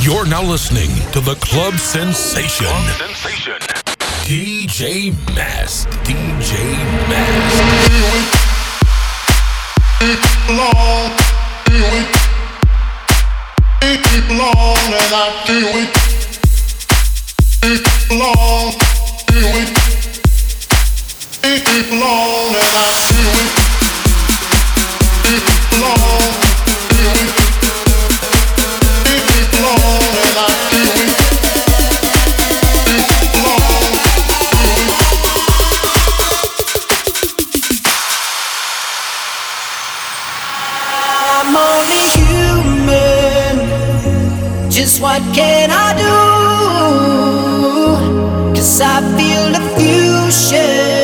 You're now listening to the Club Sensation. Club Sensation. DJ Mass. DJ Mask. Long, it. Long, and I it. Long, it. Long, and I it. Long. what can I do? Cause I feel the fusion.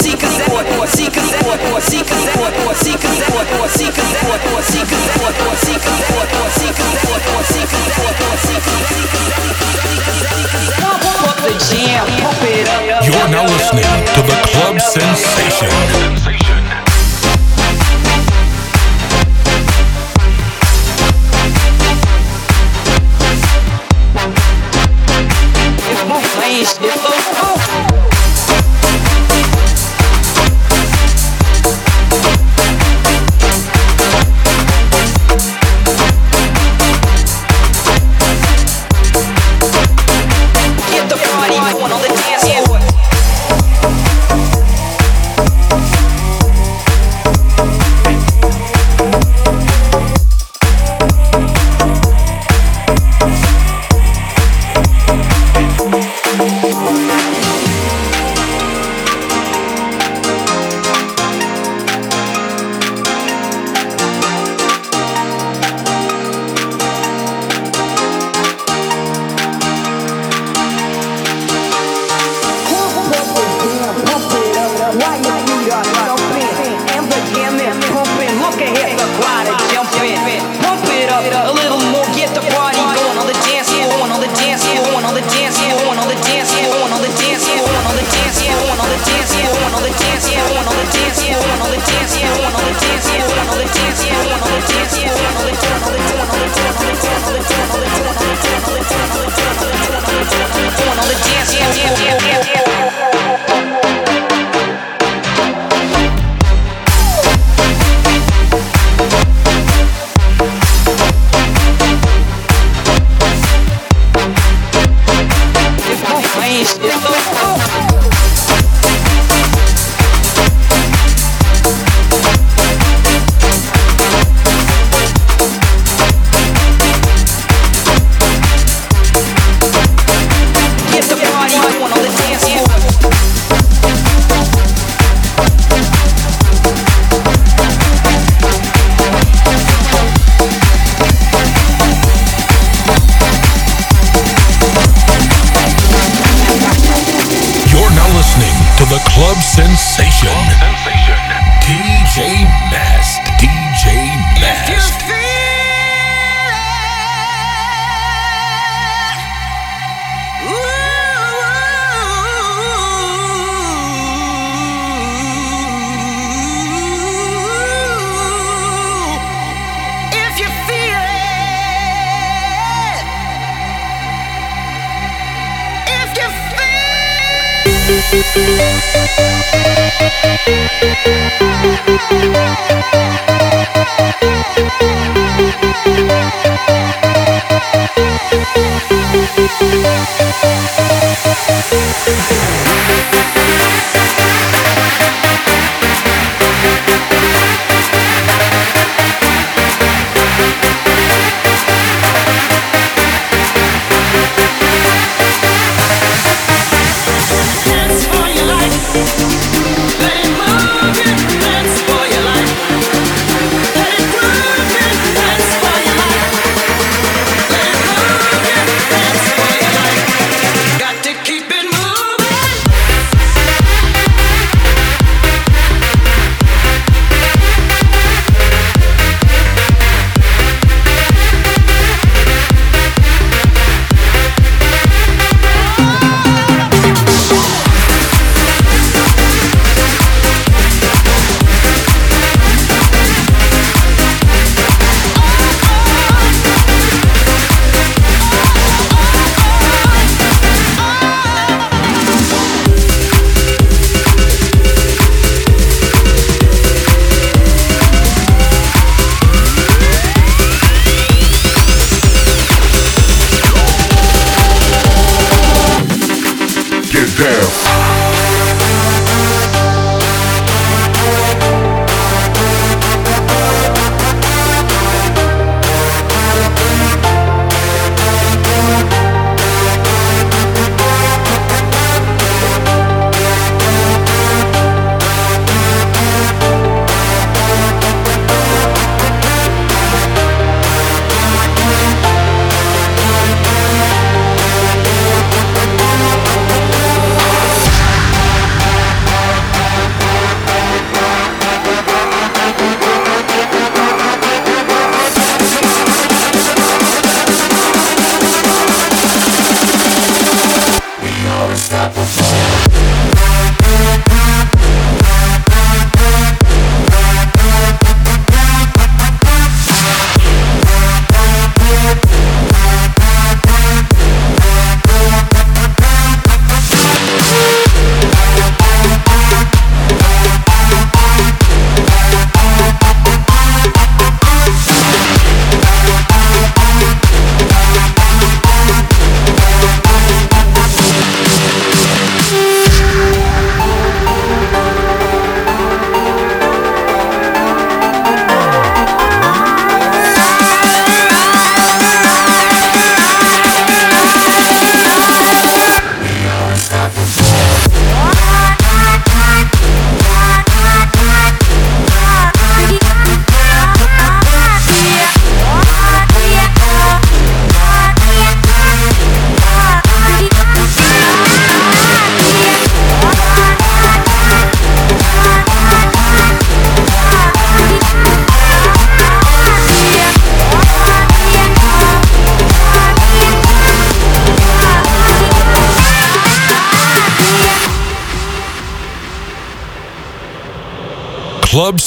See, cause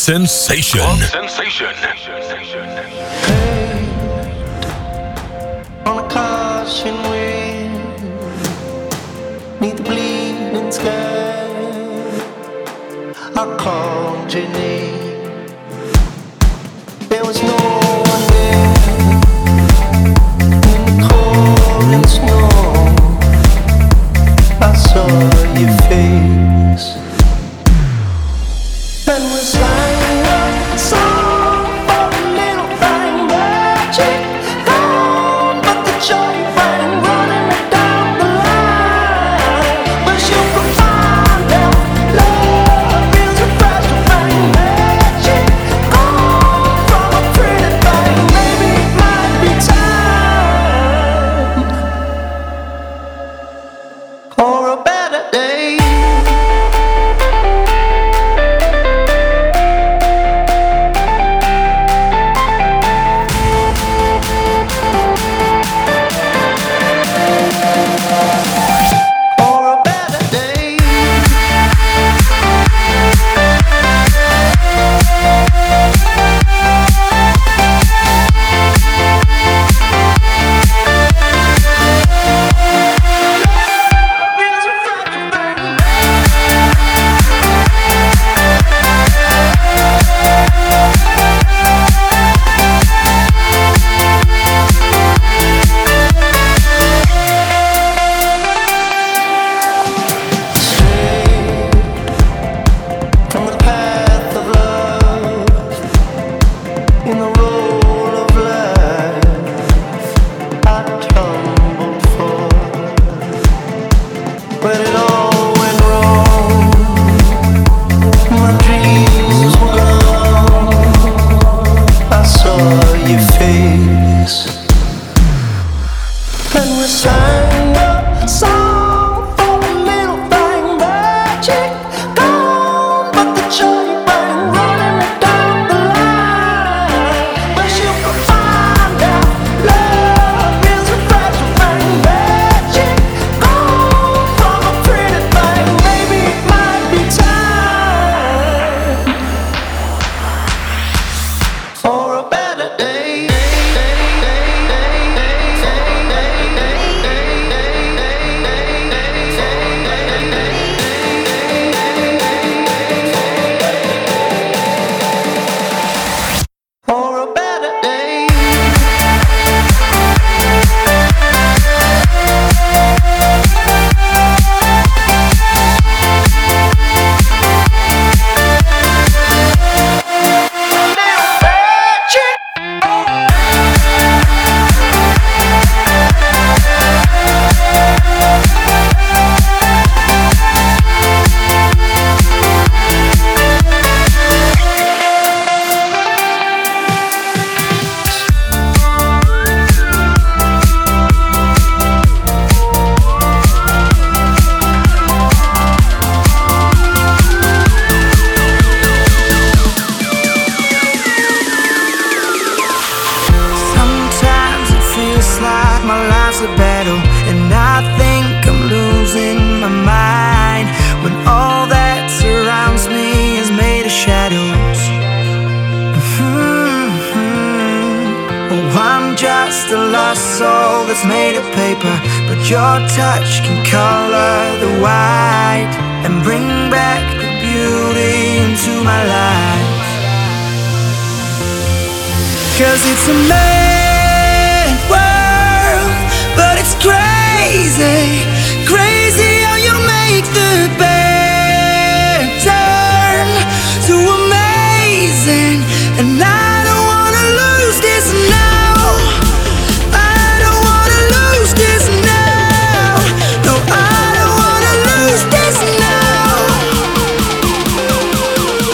Club sensation.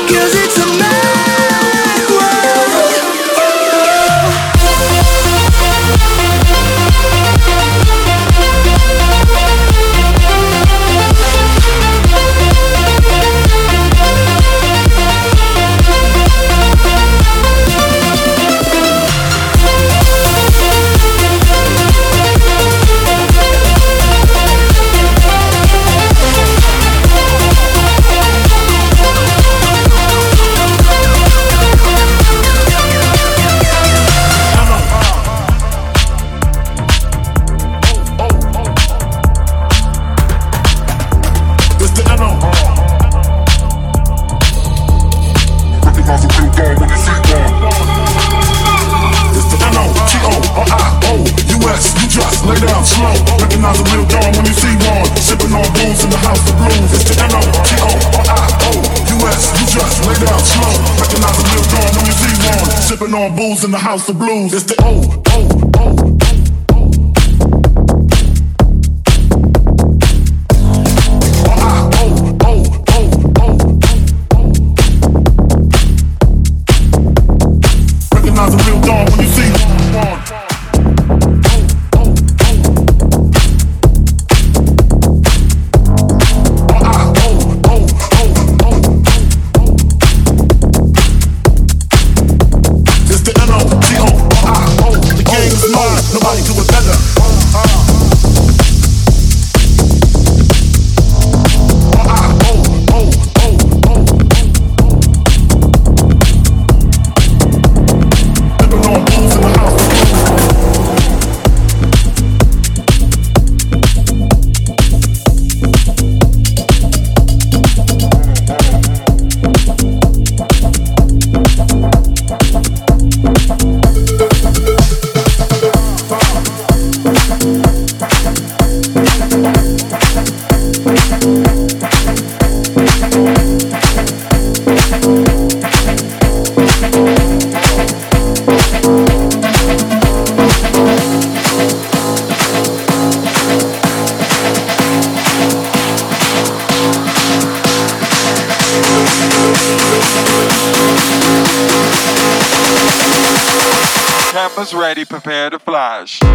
Cause house of blues. It's the prepare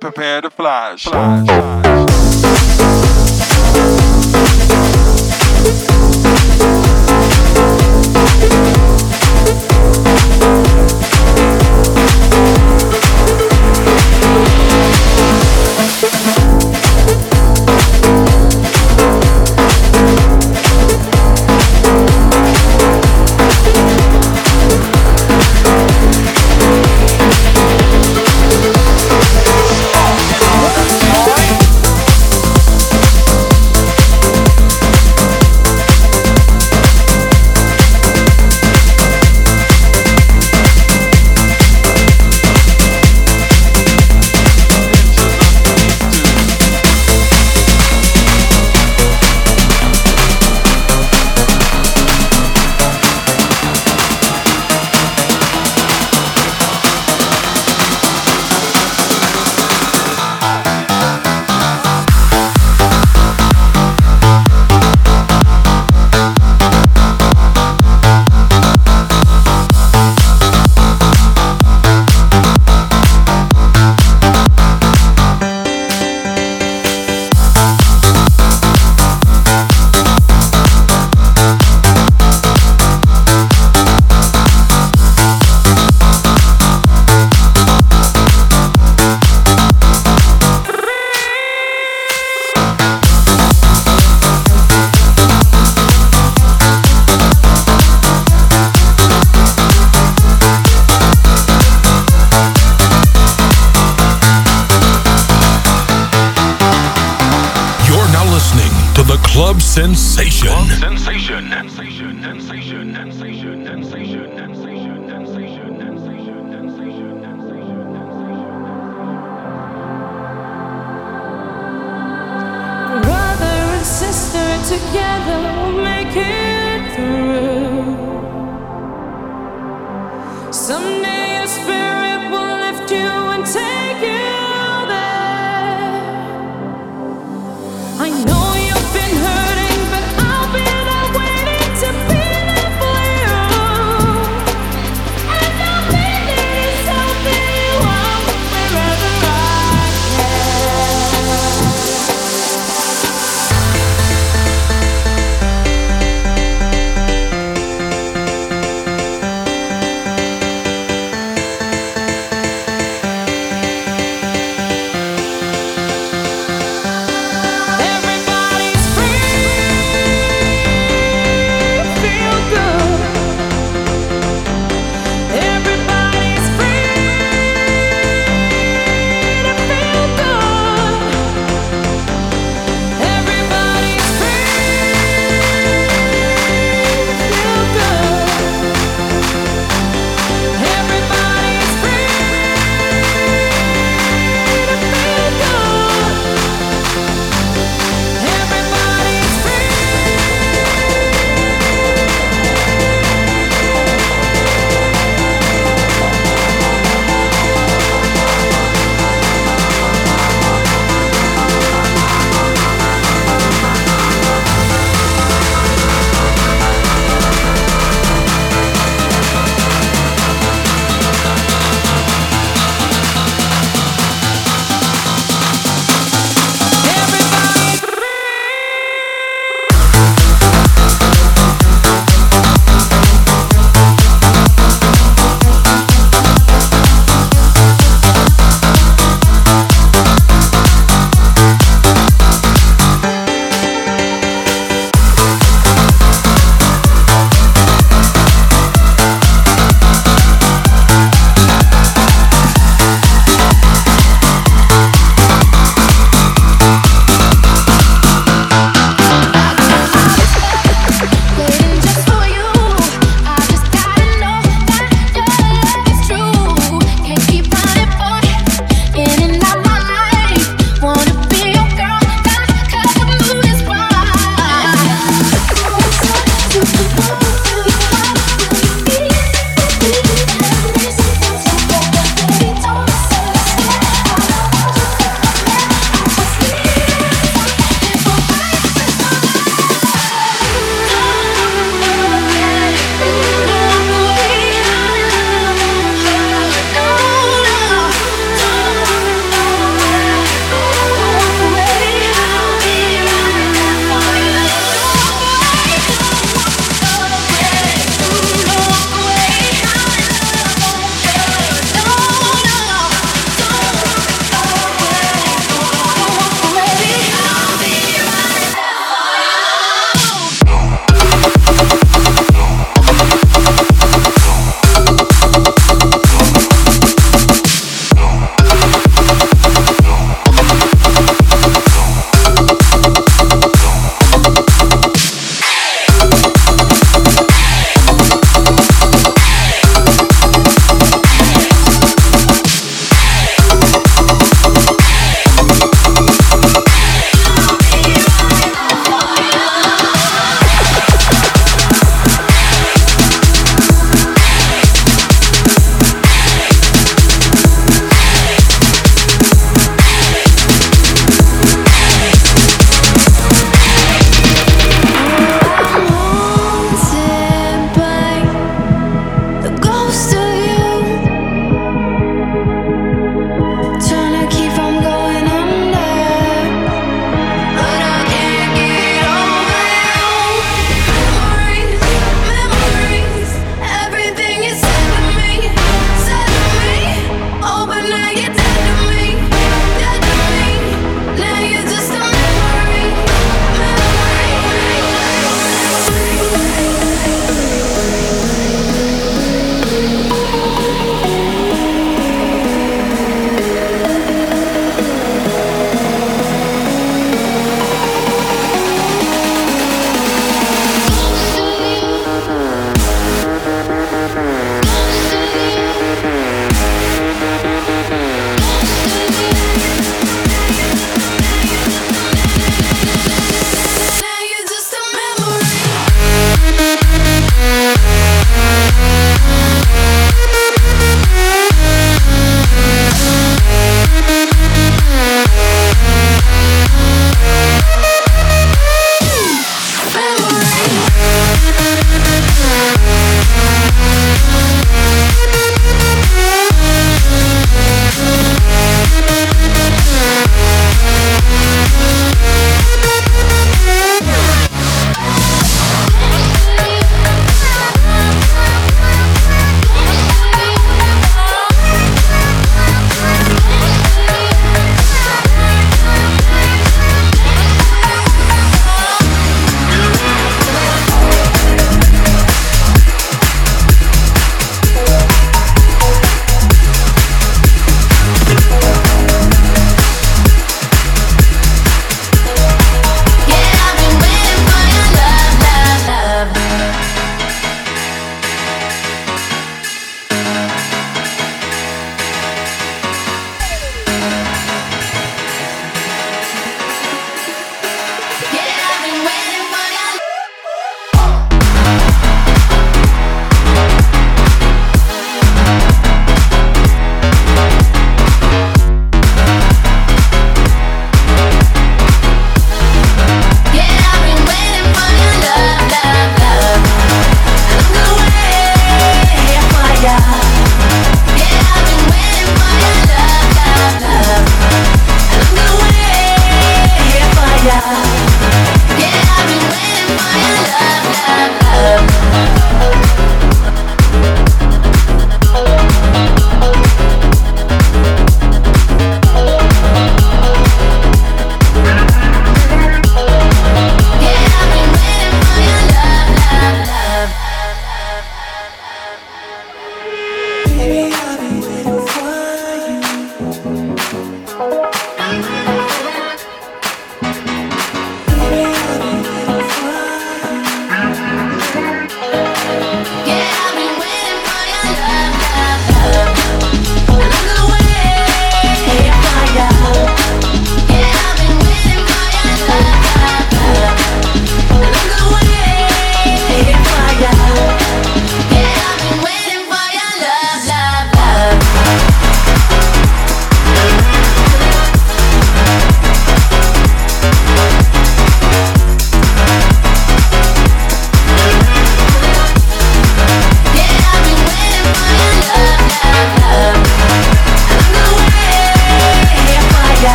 Prepare to fly. fly.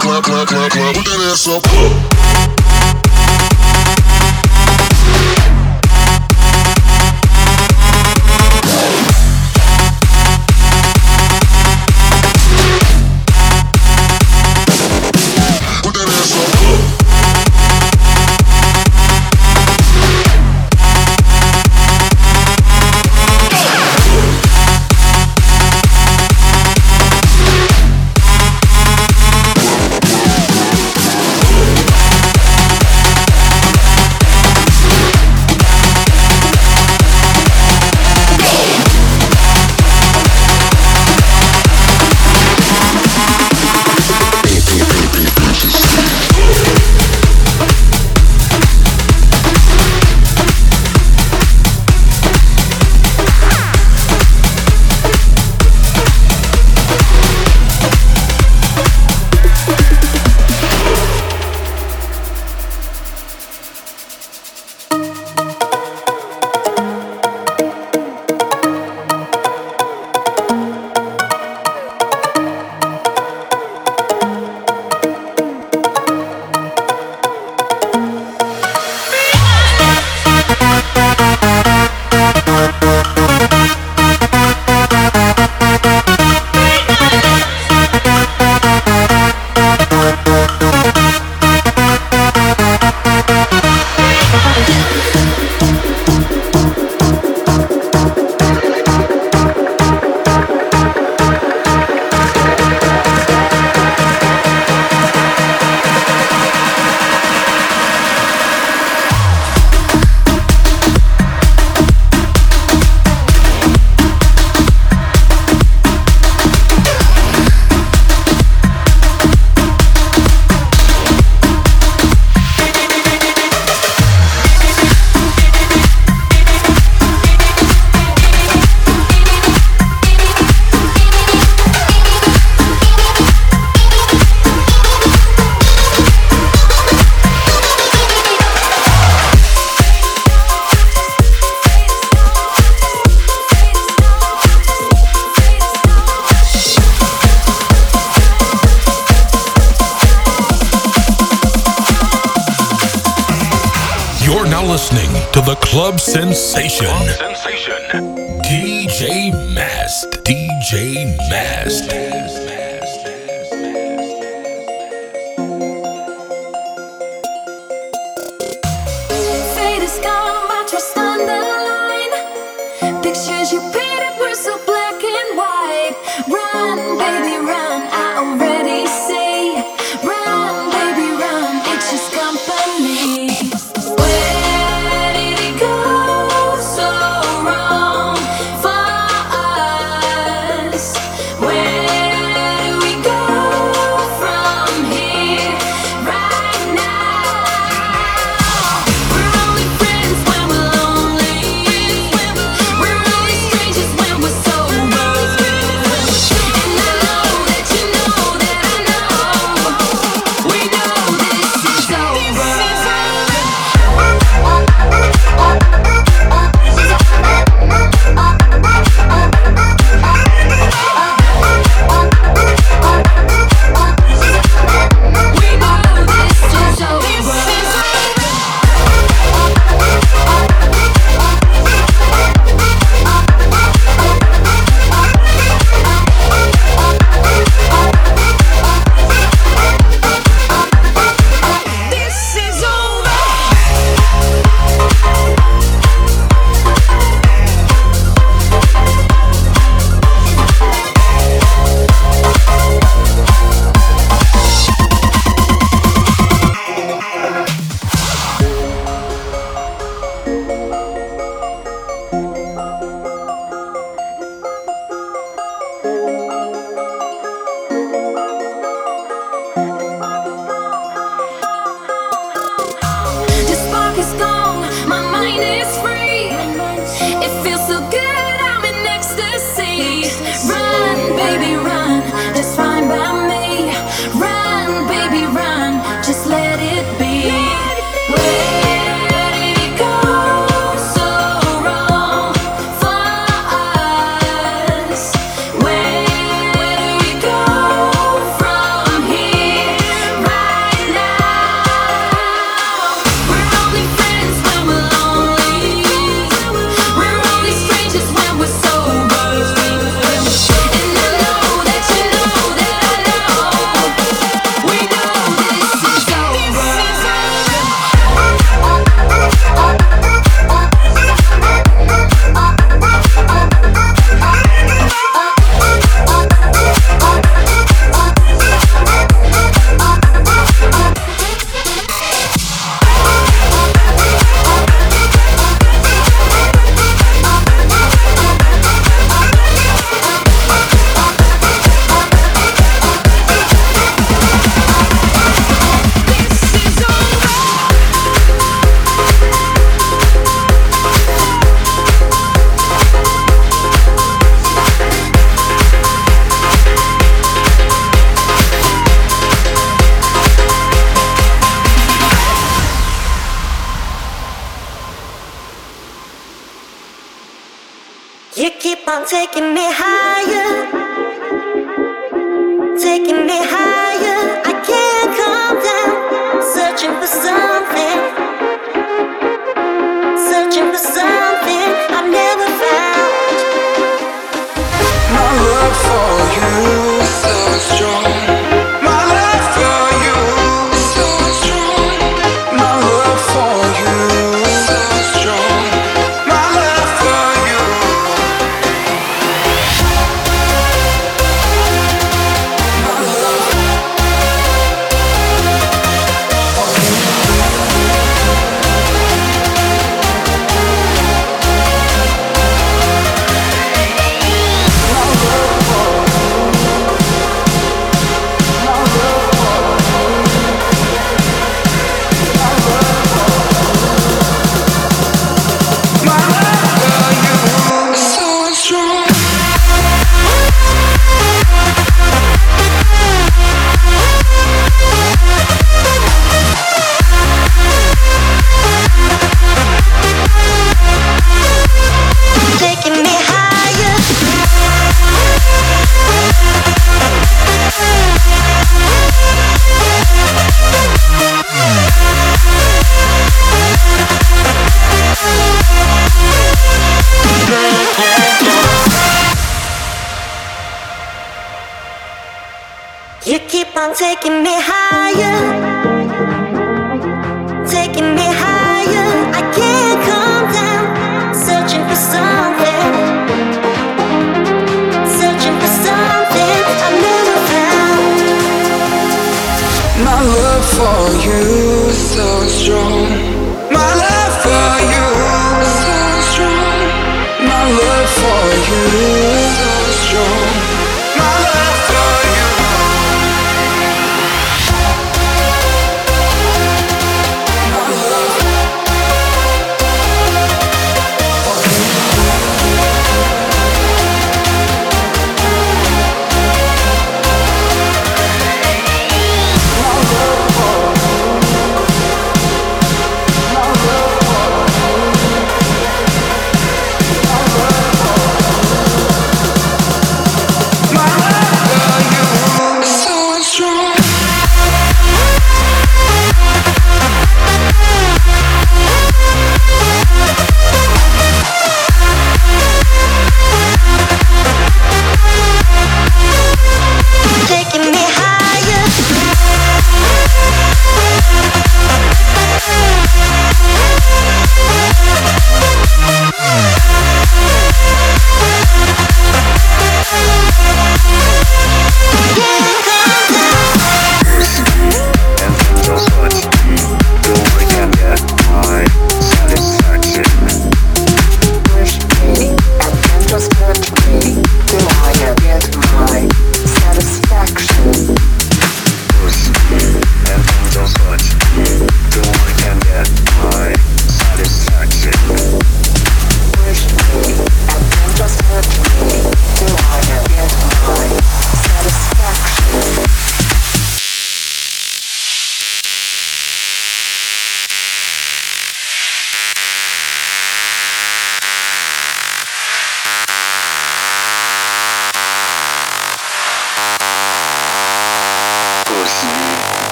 Clap, clap, clap, clap, clap. Put that ass up.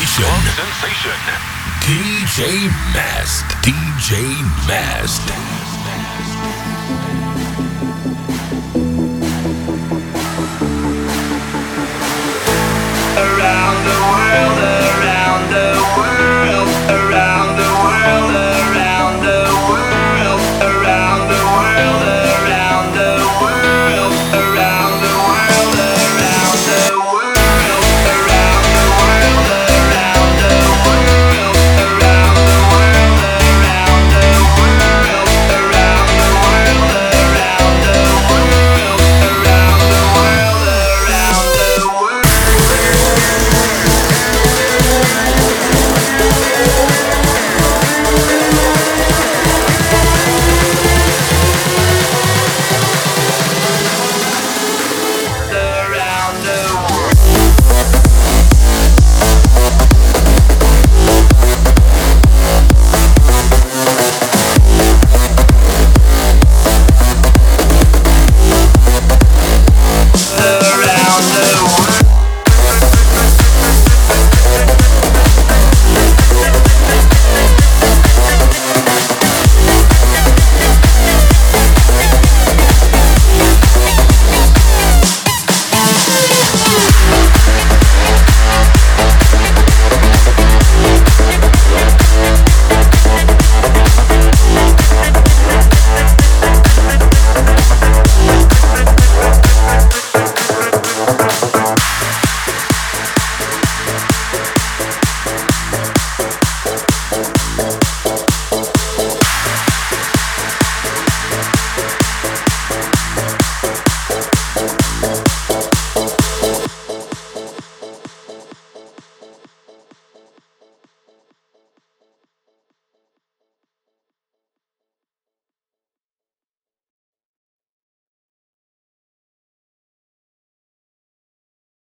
Sensation.